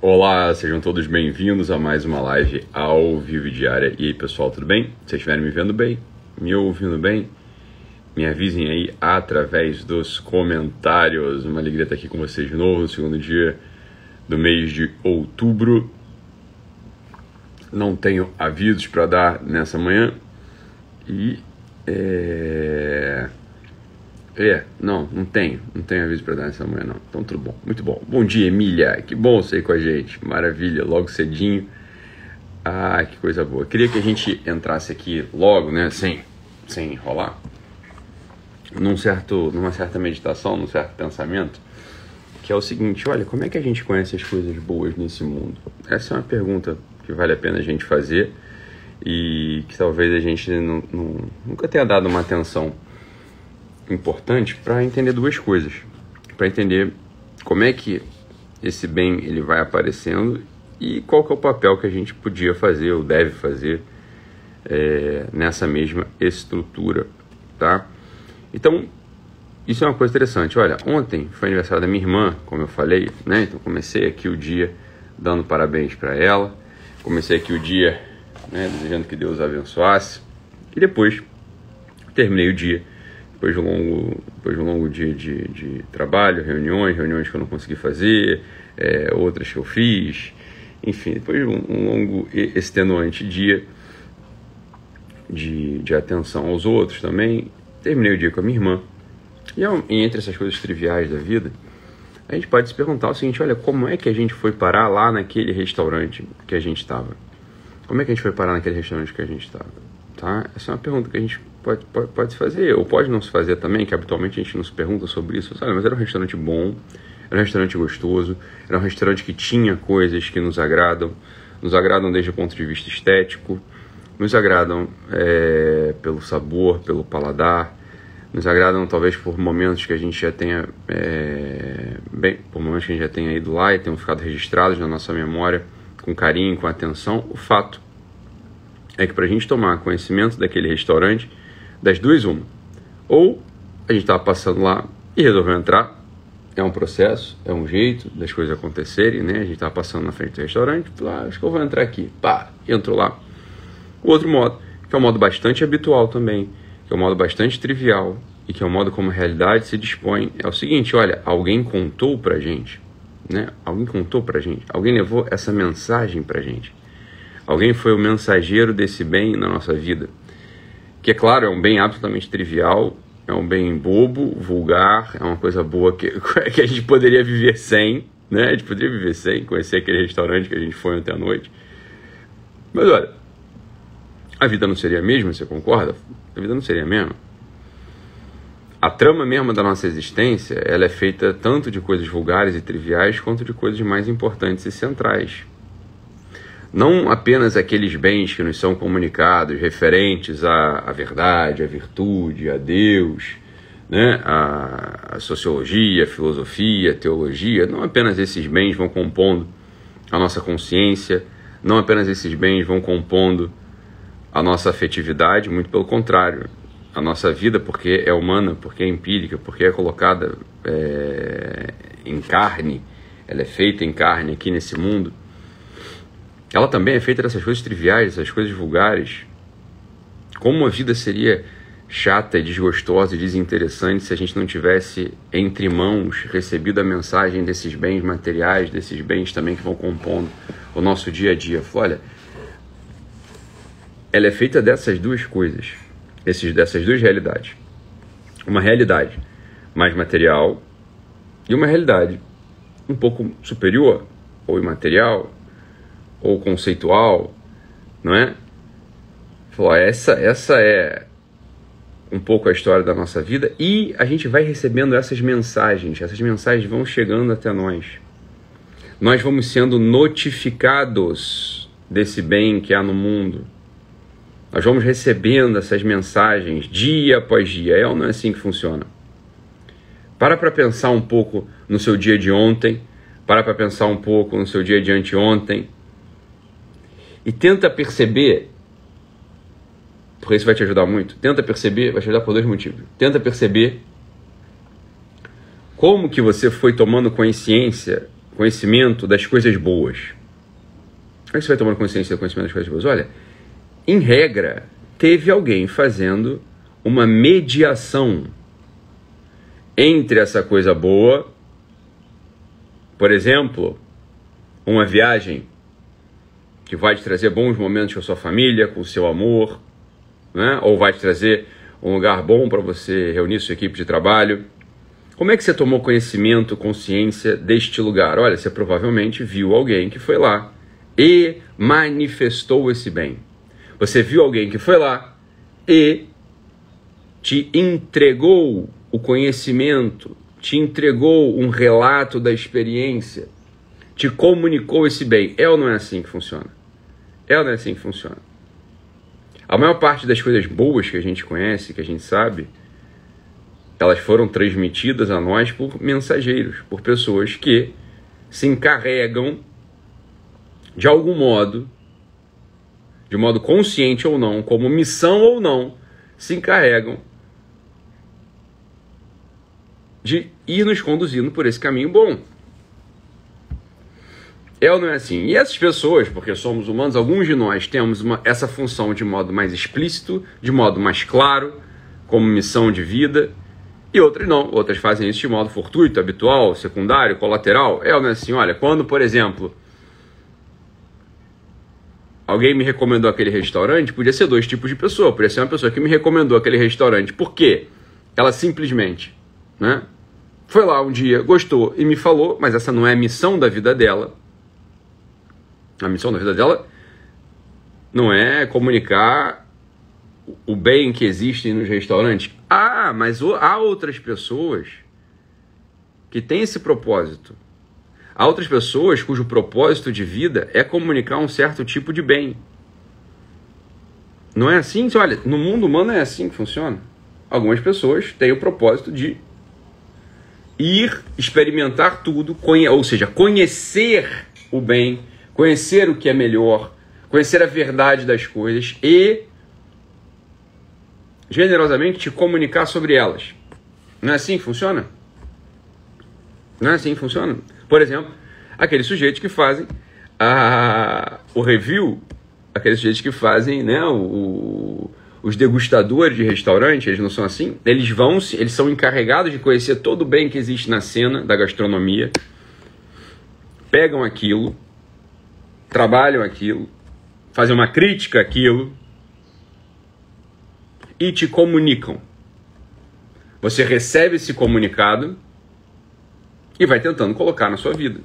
Olá, sejam todos bem-vindos a mais uma live ao vivo diária. E aí, pessoal, tudo bem? Se estiverem me vendo bem, me ouvindo bem, me avisem aí através dos comentários. Uma alegria estar aqui com vocês de novo no segundo dia do mês de outubro. Não tenho avisos para dar nessa manhã e é... É, não, não tenho. Não tenho aviso para dar nessa manhã, não. Então, tudo bom. Muito bom. Bom dia, Emília. Que bom você ir com a gente. Maravilha, logo cedinho. Ah, que coisa boa. Queria que a gente entrasse aqui logo, né, sem, sem enrolar, num certo, numa certa meditação, num certo pensamento, que é o seguinte: olha, como é que a gente conhece as coisas boas nesse mundo? Essa é uma pergunta que vale a pena a gente fazer e que talvez a gente não, não, nunca tenha dado uma atenção importante para entender duas coisas. Para entender como é que esse bem ele vai aparecendo e qual que é o papel que a gente podia fazer ou deve fazer é, nessa mesma estrutura, tá? Então, isso é uma coisa interessante. Olha, ontem foi aniversário da minha irmã, como eu falei, né? Então comecei aqui o dia dando parabéns para ela. Comecei aqui o dia né, desejando que Deus a abençoasse. E depois terminei o dia depois de um longo, depois de um longo dia de, de trabalho, reuniões, reuniões que eu não consegui fazer, é, outras que eu fiz, enfim, depois de um, um longo e extenuante dia de, de atenção aos outros também, terminei o dia com a minha irmã. E, e entre essas coisas triviais da vida, a gente pode se perguntar o seguinte: olha, como é que a gente foi parar lá naquele restaurante que a gente estava? Como é que a gente foi parar naquele restaurante que a gente estava? Tá? Essa é uma pergunta que a gente pode, pode, pode se fazer, ou pode não se fazer também, que habitualmente a gente não se pergunta sobre isso. Sabe? Mas era um restaurante bom, era um restaurante gostoso, era um restaurante que tinha coisas que nos agradam, nos agradam desde o ponto de vista estético, nos agradam é, pelo sabor, pelo paladar, nos agradam talvez por momentos que a gente já tenha é, bem, por momentos que a gente já tenha ido lá e tenham ficado registrados na nossa memória com carinho, com atenção. O fato é que para a gente tomar conhecimento daquele restaurante, das duas, uma. Ou a gente estava passando lá e resolveu entrar. É um processo, é um jeito das coisas acontecerem, né? A gente estava passando na frente do restaurante, ah, acho que eu vou entrar aqui. Pá, entrou lá. O outro modo, que é um modo bastante habitual também, que é um modo bastante trivial e que é um modo como a realidade se dispõe, é o seguinte, olha, alguém contou pra gente, né? Alguém contou pra gente, alguém levou essa mensagem pra gente. Alguém foi o mensageiro desse bem na nossa vida que é claro, é um bem absolutamente trivial, é um bem bobo, vulgar, é uma coisa boa que, que a gente poderia viver sem, né? A gente poderia viver sem, conhecer aquele restaurante que a gente foi ontem à noite. Mas olha, a vida não seria a mesma, você concorda? A vida não seria a mesma. A trama mesma da nossa existência, ela é feita tanto de coisas vulgares e triviais quanto de coisas mais importantes e centrais não apenas aqueles bens que nos são comunicados referentes à, à verdade, à virtude, a Deus, né? a, sociologia, a filosofia, a teologia, não apenas esses bens vão compondo a nossa consciência, não apenas esses bens vão compondo a nossa afetividade, muito pelo contrário. A nossa vida, porque é humana, porque é empírica, porque é colocada é, em carne, ela é feita em carne aqui nesse mundo, ela também é feita dessas coisas triviais, dessas coisas vulgares. Como a vida seria chata, desgostosa e desinteressante se a gente não tivesse entre mãos recebido a mensagem desses bens materiais, desses bens também que vão compondo o nosso dia a dia. Olha, ela é feita dessas duas coisas, esses, dessas duas realidades. Uma realidade mais material e uma realidade um pouco superior ou imaterial ou conceitual, não é? Falou, essa, essa é um pouco a história da nossa vida e a gente vai recebendo essas mensagens, essas mensagens vão chegando até nós. Nós vamos sendo notificados desse bem que há no mundo. Nós vamos recebendo essas mensagens dia após dia. É ou não é assim que funciona? Para para pensar um pouco no seu dia de ontem, para para pensar um pouco no seu dia de anteontem, e tenta perceber, porque isso vai te ajudar muito. Tenta perceber, vai te ajudar por dois motivos. Tenta perceber como que você foi tomando consciência, conhecimento das coisas boas. Como é que você vai tomando consciência do conhecimento das coisas boas? Olha, em regra, teve alguém fazendo uma mediação entre essa coisa boa, por exemplo, uma viagem que vai te trazer bons momentos com a sua família, com o seu amor, né? ou vai te trazer um lugar bom para você reunir sua equipe de trabalho. Como é que você tomou conhecimento, consciência deste lugar? Olha, você provavelmente viu alguém que foi lá e manifestou esse bem. Você viu alguém que foi lá e te entregou o conhecimento, te entregou um relato da experiência, te comunicou esse bem. É ou não é assim que funciona? É não é assim que funciona? A maior parte das coisas boas que a gente conhece, que a gente sabe, elas foram transmitidas a nós por mensageiros, por pessoas que se encarregam de algum modo, de modo consciente ou não, como missão ou não, se encarregam de ir nos conduzindo por esse caminho bom. É ou não é assim? E essas pessoas, porque somos humanos, alguns de nós temos uma, essa função de modo mais explícito, de modo mais claro, como missão de vida, e outras não. Outras fazem isso de modo fortuito, habitual, secundário, colateral. É ou não é assim? Olha, quando, por exemplo, alguém me recomendou aquele restaurante, podia ser dois tipos de pessoa. Podia ser uma pessoa que me recomendou aquele restaurante. Por quê? Ela simplesmente, né? Foi lá um dia, gostou e me falou, mas essa não é a missão da vida dela. A missão da vida dela não é comunicar o bem que existe nos restaurantes. Ah, mas há outras pessoas que têm esse propósito. Há outras pessoas cujo propósito de vida é comunicar um certo tipo de bem. Não é assim? Olha, no mundo humano é assim que funciona. Algumas pessoas têm o propósito de ir experimentar tudo, ou seja, conhecer o bem, conhecer o que é melhor, conhecer a verdade das coisas e generosamente te comunicar sobre elas. Não é assim que funciona? Não é assim que funciona? Por exemplo, aqueles sujeitos que fazem a, o review, aqueles sujeitos que fazem né, o, os degustadores de restaurante, eles não são assim? Eles vão, eles são encarregados de conhecer todo o bem que existe na cena da gastronomia, pegam aquilo, trabalham aquilo, fazem uma crítica àquilo e te comunicam. Você recebe esse comunicado e vai tentando colocar na sua vida.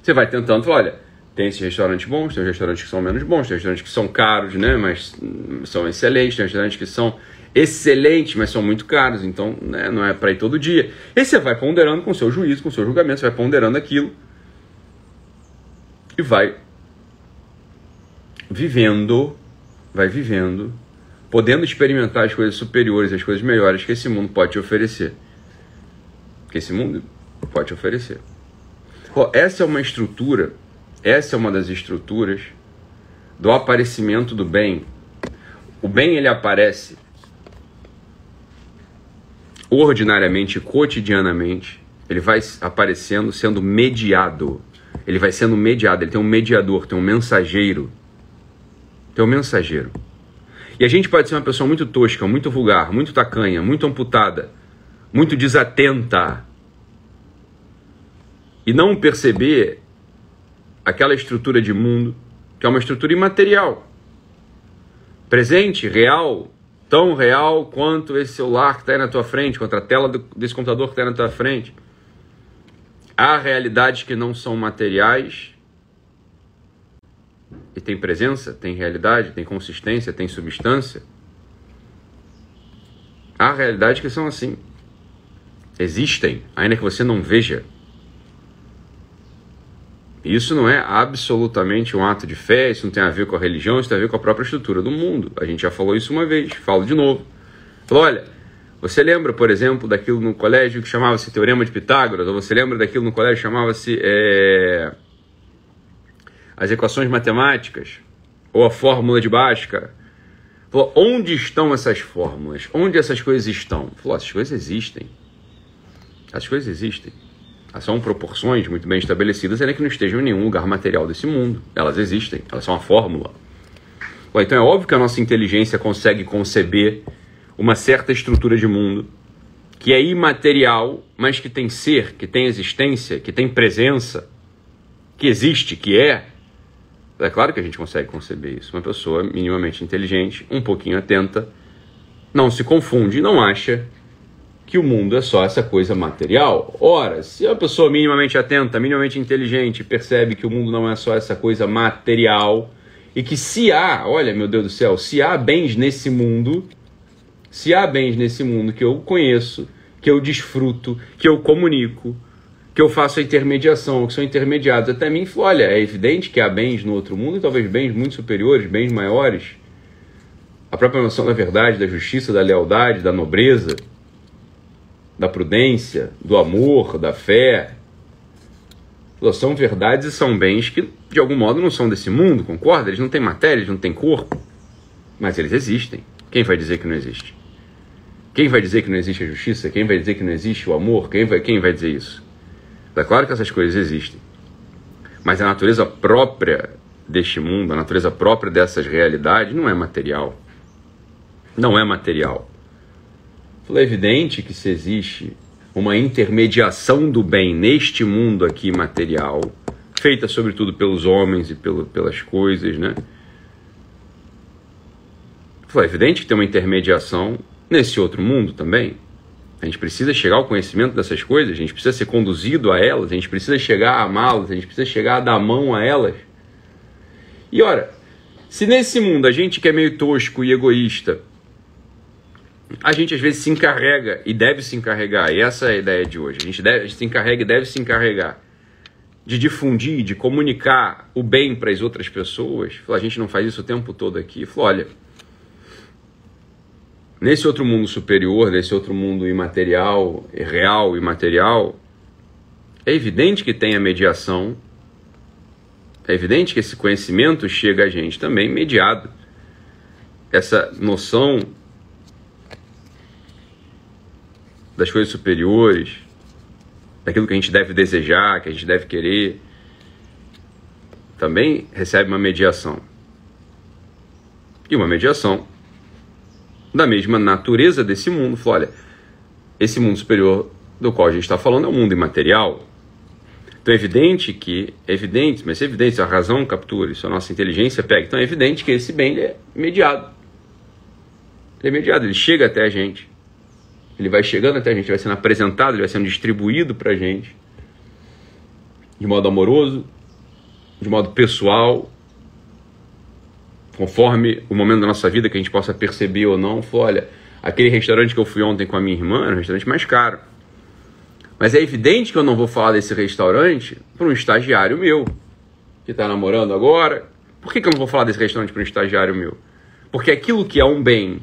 Você vai tentando olha, tem esses restaurantes bons, tem restaurantes que são menos bons, tem restaurantes que são caros, né, mas são excelentes, tem restaurantes que são excelentes, mas são muito caros, então né, não é para ir todo dia. E você vai ponderando com o seu juízo, com o seu julgamento, você vai ponderando aquilo e vai vivendo, vai vivendo, podendo experimentar as coisas superiores, as coisas melhores que esse mundo pode te oferecer. Que esse mundo pode te oferecer. Essa é uma estrutura, essa é uma das estruturas do aparecimento do bem. O bem ele aparece ordinariamente, cotidianamente, ele vai aparecendo sendo mediado. Ele vai sendo mediado, ele tem um mediador, tem um mensageiro. Tem um mensageiro. E a gente pode ser uma pessoa muito tosca, muito vulgar, muito tacanha, muito amputada, muito desatenta. E não perceber aquela estrutura de mundo que é uma estrutura imaterial. Presente, real, tão real quanto esse celular que está aí na tua frente, quanto a tela do, desse computador que está aí na tua frente. Há realidades que não são materiais e tem presença, tem realidade, tem consistência, tem substância. Há realidades que são assim. Existem, ainda que você não veja. Isso não é absolutamente um ato de fé, isso não tem a ver com a religião, isso tem a ver com a própria estrutura do mundo. A gente já falou isso uma vez, falo de novo. Falou, olha, você lembra, por exemplo, daquilo no colégio que chamava-se Teorema de Pitágoras? Ou você lembra daquilo no colégio que chamava-se é, as equações matemáticas? Ou a fórmula de Bhaskara? Falou, onde estão essas fórmulas? Onde essas coisas estão? Falou, essas coisas existem. As coisas existem. são proporções muito bem estabelecidas, ainda que não estejam em nenhum lugar material desse mundo. Elas existem, elas são uma fórmula. Bom, então é óbvio que a nossa inteligência consegue conceber uma certa estrutura de mundo que é imaterial, mas que tem ser, que tem existência, que tem presença, que existe, que é. É claro que a gente consegue conceber isso. Uma pessoa minimamente inteligente, um pouquinho atenta, não se confunde, não acha que o mundo é só essa coisa material. Ora, se a pessoa minimamente atenta, minimamente inteligente, percebe que o mundo não é só essa coisa material e que se há, olha meu Deus do céu, se há bens nesse mundo, se há bens nesse mundo que eu conheço, que eu desfruto, que eu comunico, que eu faço a intermediação, que são intermediados até mim, olha, é evidente que há bens no outro mundo, e talvez bens muito superiores, bens maiores. A própria noção da verdade, da justiça, da lealdade, da nobreza, da prudência, do amor, da fé. São verdades e são bens que, de algum modo, não são desse mundo, concorda? Eles não têm matéria, eles não têm corpo, mas eles existem. Quem vai dizer que não existe? Quem vai dizer que não existe a justiça? Quem vai dizer que não existe o amor? Quem vai, quem vai dizer isso? É claro que essas coisas existem. Mas a natureza própria deste mundo, a natureza própria dessas realidades, não é material. Não é material. É evidente que se existe uma intermediação do bem neste mundo aqui material, feita sobretudo pelos homens e pelo, pelas coisas, né? É evidente que tem uma intermediação nesse outro mundo também. A gente precisa chegar ao conhecimento dessas coisas, a gente precisa ser conduzido a elas, a gente precisa chegar a amá-las, a gente precisa chegar a dar mão a elas. E ora, se nesse mundo a gente que é meio tosco e egoísta, a gente às vezes se encarrega e deve se encarregar, e essa é a ideia de hoje, a gente, deve, a gente se encarrega e deve se encarregar de difundir, de comunicar o bem para as outras pessoas, a gente não faz isso o tempo todo aqui, falou, olha, nesse outro mundo superior, nesse outro mundo imaterial, real e material, é evidente que tem a mediação, é evidente que esse conhecimento chega a gente também mediado. Essa noção das coisas superiores, daquilo que a gente deve desejar, que a gente deve querer, também recebe uma mediação. E uma mediação da mesma natureza desse mundo. Falou, olha, esse mundo superior do qual a gente está falando é um mundo imaterial. Então é evidente que, é evidente, mas é evidente, a razão captura isso, a nossa inteligência pega. Então é evidente que esse bem é mediado. Ele é mediado, ele chega até a gente. Ele vai chegando até a gente, vai sendo apresentado, ele vai sendo distribuído para a gente. De modo amoroso, de modo pessoal, conforme o momento da nossa vida que a gente possa perceber ou não, foi, olha, aquele restaurante que eu fui ontem com a minha irmã era um restaurante mais caro. Mas é evidente que eu não vou falar desse restaurante para um estagiário meu, que está namorando agora. Por que, que eu não vou falar desse restaurante para um estagiário meu? Porque aquilo que é um bem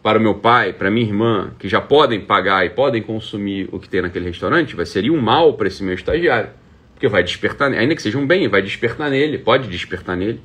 para o meu pai, para minha irmã, que já podem pagar e podem consumir o que tem naquele restaurante, vai ser um mal para esse meu estagiário. Porque vai despertar, ainda que seja um bem, vai despertar nele, pode despertar nele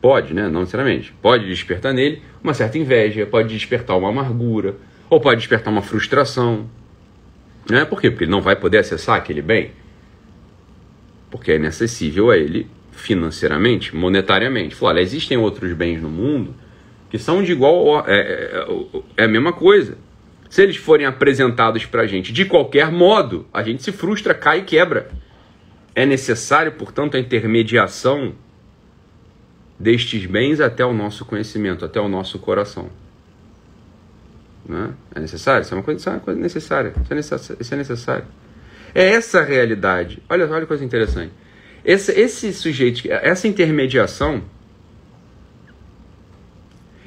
Pode, né? Não necessariamente. Pode despertar nele uma certa inveja, pode despertar uma amargura, ou pode despertar uma frustração. Né? Por quê? Porque ele não vai poder acessar aquele bem. Porque é inacessível a ele financeiramente, monetariamente. Falou, olha, existem outros bens no mundo que são de igual. É, é, é a mesma coisa. Se eles forem apresentados para a gente de qualquer modo, a gente se frustra, cai e quebra. É necessário, portanto, a intermediação destes bens até o nosso conhecimento, até o nosso coração. Né? É necessário? Isso é uma coisa, é uma coisa necessária. Isso é necessário. Isso é, necessário. é essa a realidade. Olha, olha que coisa interessante. Esse, esse sujeito, essa intermediação,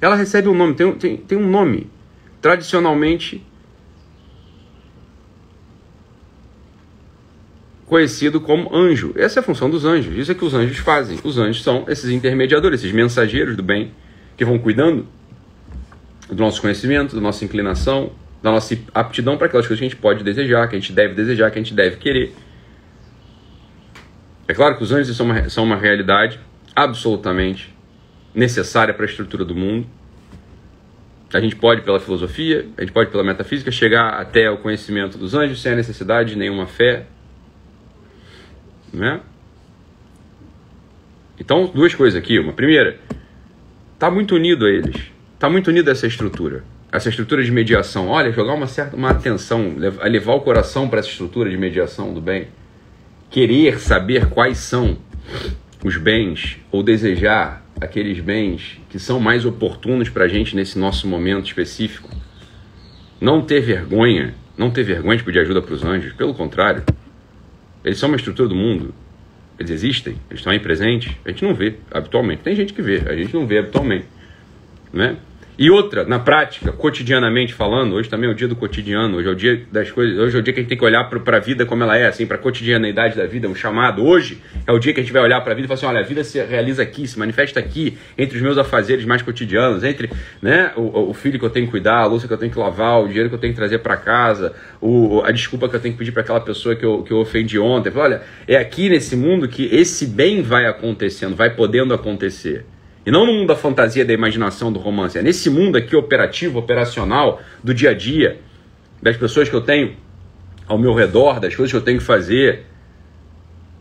ela recebe um nome, tem, tem, tem um nome. Tradicionalmente conhecido como anjo. Essa é a função dos anjos. Isso é que os anjos fazem. Os anjos são esses intermediadores, esses mensageiros do bem, que vão cuidando do nosso conhecimento, da nossa inclinação, da nossa aptidão para aquelas coisas que a gente pode desejar, que a gente deve desejar, que a gente deve querer. É claro que os anjos são uma, são uma realidade absolutamente necessária para a estrutura do mundo. A gente pode, pela filosofia, a gente pode, pela metafísica, chegar até o conhecimento dos anjos sem a necessidade de nenhuma fé, né? Então, duas coisas aqui. Uma, primeira, tá muito unido a eles. Tá muito unido a essa estrutura. Essa estrutura de mediação. Olha, jogar uma certa uma atenção, levar o coração para essa estrutura de mediação do bem. Querer saber quais são os bens ou desejar aqueles bens que são mais oportunos para a gente nesse nosso momento específico. Não ter vergonha, não ter vergonha de pedir ajuda para os anjos, pelo contrário. Eles são uma estrutura do mundo. Eles existem, eles estão aí presentes. A gente não vê habitualmente. Tem gente que vê, a gente não vê habitualmente. Né? E outra, na prática, cotidianamente falando, hoje também é o dia do cotidiano, hoje é o dia das coisas, hoje é o dia que a gente tem que olhar para a vida como ela é, assim, para a cotidianeidade da vida, um chamado. Hoje é o dia que a gente vai olhar para a vida e falar assim: olha, a vida se realiza aqui, se manifesta aqui, entre os meus afazeres mais cotidianos, entre né, o, o filho que eu tenho que cuidar, a louça que eu tenho que lavar, o dinheiro que eu tenho que trazer para casa, o, a desculpa que eu tenho que pedir para aquela pessoa que eu, que eu ofendi ontem. Olha, é aqui nesse mundo que esse bem vai acontecendo, vai podendo acontecer. E não no mundo da fantasia, da imaginação, do romance. É nesse mundo aqui operativo, operacional, do dia a dia, das pessoas que eu tenho ao meu redor, das coisas que eu tenho que fazer.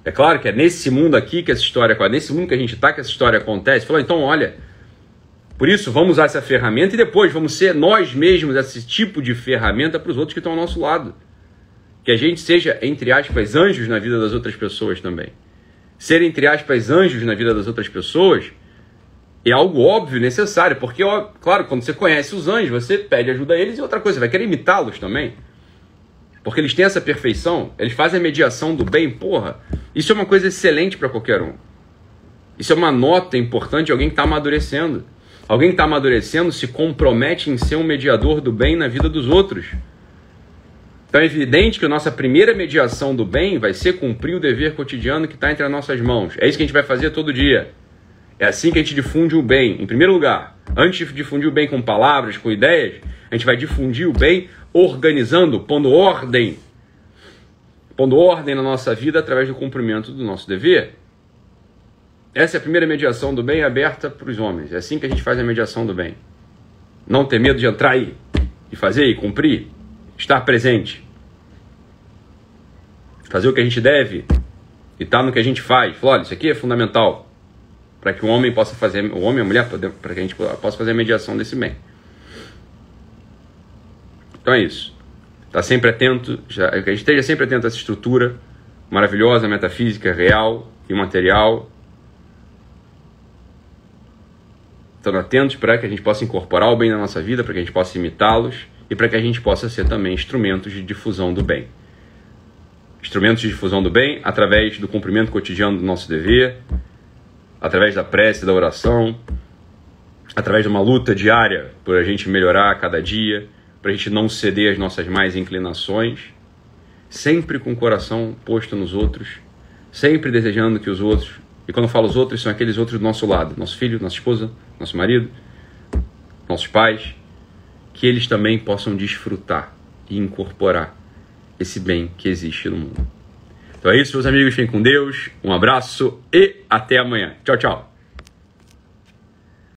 É claro que é nesse mundo aqui que essa história, é nesse mundo que a gente está que essa história acontece. Falou, então olha, por isso vamos usar essa ferramenta e depois vamos ser nós mesmos esse tipo de ferramenta para os outros que estão ao nosso lado. Que a gente seja, entre aspas, anjos na vida das outras pessoas também. Ser, entre aspas, anjos na vida das outras pessoas é algo óbvio, necessário, porque, ó, claro, quando você conhece os anjos, você pede ajuda a eles e outra coisa, você vai querer imitá-los também. Porque eles têm essa perfeição, eles fazem a mediação do bem, porra. Isso é uma coisa excelente para qualquer um. Isso é uma nota importante de alguém que está amadurecendo. Alguém que está amadurecendo se compromete em ser um mediador do bem na vida dos outros. Então é evidente que a nossa primeira mediação do bem vai ser cumprir o dever cotidiano que está entre as nossas mãos. É isso que a gente vai fazer todo dia. É assim que a gente difunde o bem. Em primeiro lugar, antes de difundir o bem com palavras, com ideias, a gente vai difundir o bem organizando, pondo ordem. Pondo ordem na nossa vida através do cumprimento do nosso dever. Essa é a primeira mediação do bem aberta para os homens. É assim que a gente faz a mediação do bem. Não ter medo de entrar aí, de fazer e cumprir, estar presente. Fazer o que a gente deve e estar tá no que a gente faz. Falar, olha, isso aqui é fundamental para que o homem possa fazer, o homem e a mulher, para que a gente possa fazer a mediação desse bem. Então é isso. Tá sempre atento, já, que a gente esteja sempre atento a essa estrutura maravilhosa, metafísica, real e material. Estando atentos para que a gente possa incorporar o bem na nossa vida, para que a gente possa imitá-los e para que a gente possa ser também instrumentos de difusão do bem. Instrumentos de difusão do bem através do cumprimento cotidiano do nosso dever, através da prece, da oração, através de uma luta diária por a gente melhorar a cada dia, para a gente não ceder às nossas mais inclinações, sempre com o coração posto nos outros, sempre desejando que os outros, e quando eu falo os outros, são aqueles outros do nosso lado, nosso filho, nossa esposa, nosso marido, nossos pais, que eles também possam desfrutar e incorporar esse bem que existe no mundo. Então é isso, meus amigos. Fiquem com Deus. Um abraço e até amanhã. Tchau, tchau.